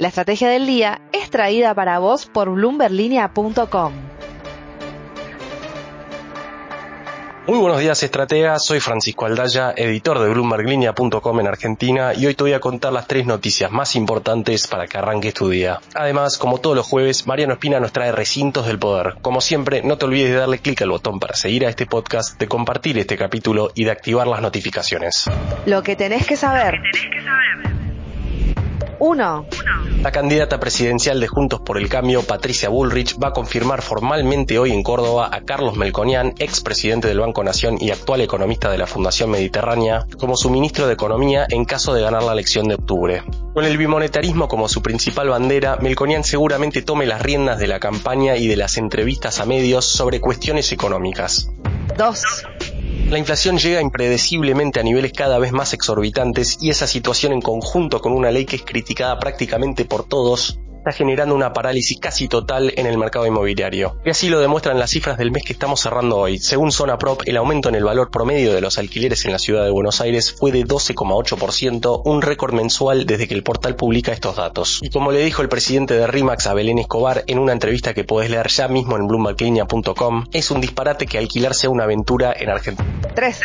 La estrategia del día es traída para vos por bloomberlinia.com. Muy buenos días, estrategas. Soy Francisco Aldaya, editor de BloombergLinea.com en Argentina y hoy te voy a contar las tres noticias más importantes para que arranques tu día. Además, como todos los jueves, Mariano Espina nos trae recintos del poder. Como siempre, no te olvides de darle clic al botón para seguir a este podcast, de compartir este capítulo y de activar las notificaciones. Lo que tenés que saber. 1. La candidata presidencial de Juntos por el Cambio, Patricia Bullrich, va a confirmar formalmente hoy en Córdoba a Carlos Melconian, expresidente del Banco Nación y actual economista de la Fundación Mediterránea, como su ministro de Economía en caso de ganar la elección de octubre. Con el bimonetarismo como su principal bandera, Melconian seguramente tome las riendas de la campaña y de las entrevistas a medios sobre cuestiones económicas. 2. La inflación llega impredeciblemente a niveles cada vez más exorbitantes y esa situación en conjunto con una ley que es criticada prácticamente por todos está generando una parálisis casi total en el mercado inmobiliario. Y así lo demuestran las cifras del mes que estamos cerrando hoy. Según Zona Prop, el aumento en el valor promedio de los alquileres en la ciudad de Buenos Aires fue de 12,8%, un récord mensual desde que el portal publica estos datos. Y como le dijo el presidente de RIMAX a Belén Escobar en una entrevista que podés leer ya mismo en bloomberglinea.com, es un disparate que alquilar sea una aventura en Argentina. 3.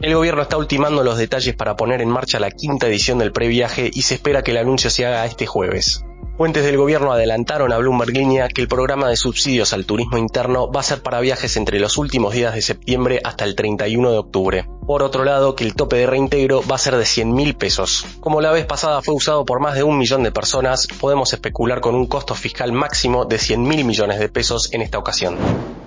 El gobierno está ultimando los detalles para poner en marcha la quinta edición del previaje y se espera que el anuncio se haga este jueves. Fuentes del gobierno adelantaron a Bloomberg Línea que el programa de subsidios al turismo interno va a ser para viajes entre los últimos días de septiembre hasta el 31 de octubre. Por otro lado, que el tope de reintegro va a ser de 100 mil pesos. Como la vez pasada fue usado por más de un millón de personas, podemos especular con un costo fiscal máximo de 100 mil millones de pesos en esta ocasión.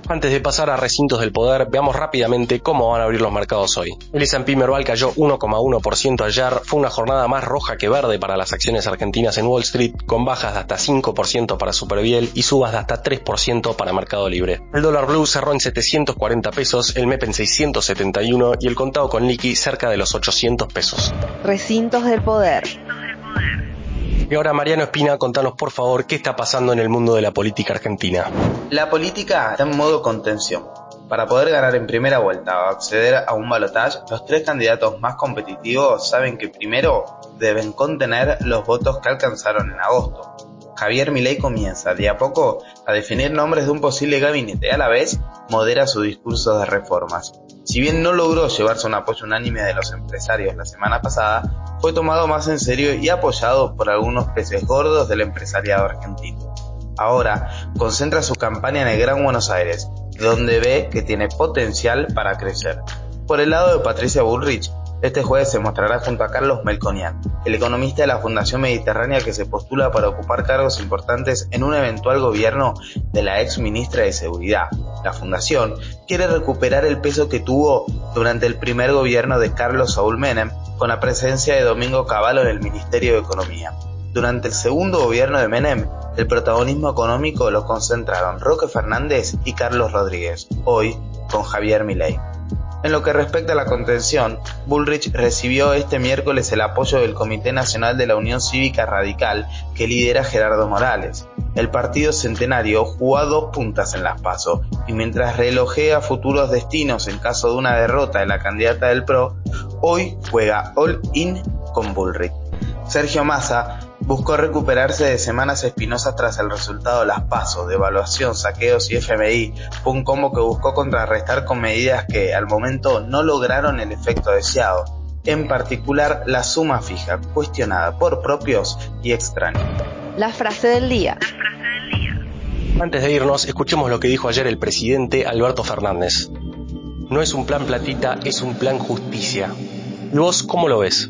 Antes de pasar a recintos del poder, veamos rápidamente cómo van a abrir los mercados hoy. El S&P Merval cayó 1,1% ayer, fue una jornada más roja que verde para las acciones argentinas en Wall Street, con bajas de hasta 5% para Superviel y subas de hasta 3% para Mercado Libre. El dólar blue cerró en 740 pesos, el MEP en 671 y el contado con liqui cerca de los 800 pesos. Recintos del poder. Y ahora Mariano Espina, contanos por favor qué está pasando en el mundo de la política argentina. La política está en modo contención. Para poder ganar en primera vuelta o acceder a un balotaje, los tres candidatos más competitivos saben que primero deben contener los votos que alcanzaron en agosto. Javier Milei comienza de a poco a definir nombres de un posible gabinete y a la vez modera su discurso de reformas. Si bien no logró llevarse un apoyo unánime de los empresarios la semana pasada, fue tomado más en serio y apoyado por algunos peces gordos del empresariado argentino. Ahora concentra su campaña en el Gran Buenos Aires, donde ve que tiene potencial para crecer. Por el lado de Patricia Bullrich, este jueves se mostrará junto a Carlos Melconian, el economista de la Fundación Mediterránea que se postula para ocupar cargos importantes en un eventual gobierno de la ex ministra de Seguridad. La Fundación quiere recuperar el peso que tuvo durante el primer gobierno de Carlos Saúl Menem con la presencia de Domingo Cavallo en el Ministerio de Economía. Durante el segundo gobierno de Menem, el protagonismo económico lo concentraron Roque Fernández y Carlos Rodríguez, hoy con Javier Milei. En lo que respecta a la contención, Bullrich recibió este miércoles el apoyo del Comité Nacional de la Unión Cívica Radical que lidera Gerardo Morales. El partido centenario jugó dos puntas en las PASO y mientras relojea futuros destinos en caso de una derrota de la candidata del PRO, hoy juega all in con Bullrich. Sergio Massa buscó recuperarse de semanas espinosas tras el resultado de las pasos, de evaluación, saqueos y FMI. Fue un combo que buscó contrarrestar con medidas que al momento no lograron el efecto deseado, en particular la suma fija, cuestionada por propios y extraños. La frase del día. Antes de irnos, escuchemos lo que dijo ayer el presidente Alberto Fernández. No es un plan platita, es un plan justicia. ¿Y vos cómo lo ves?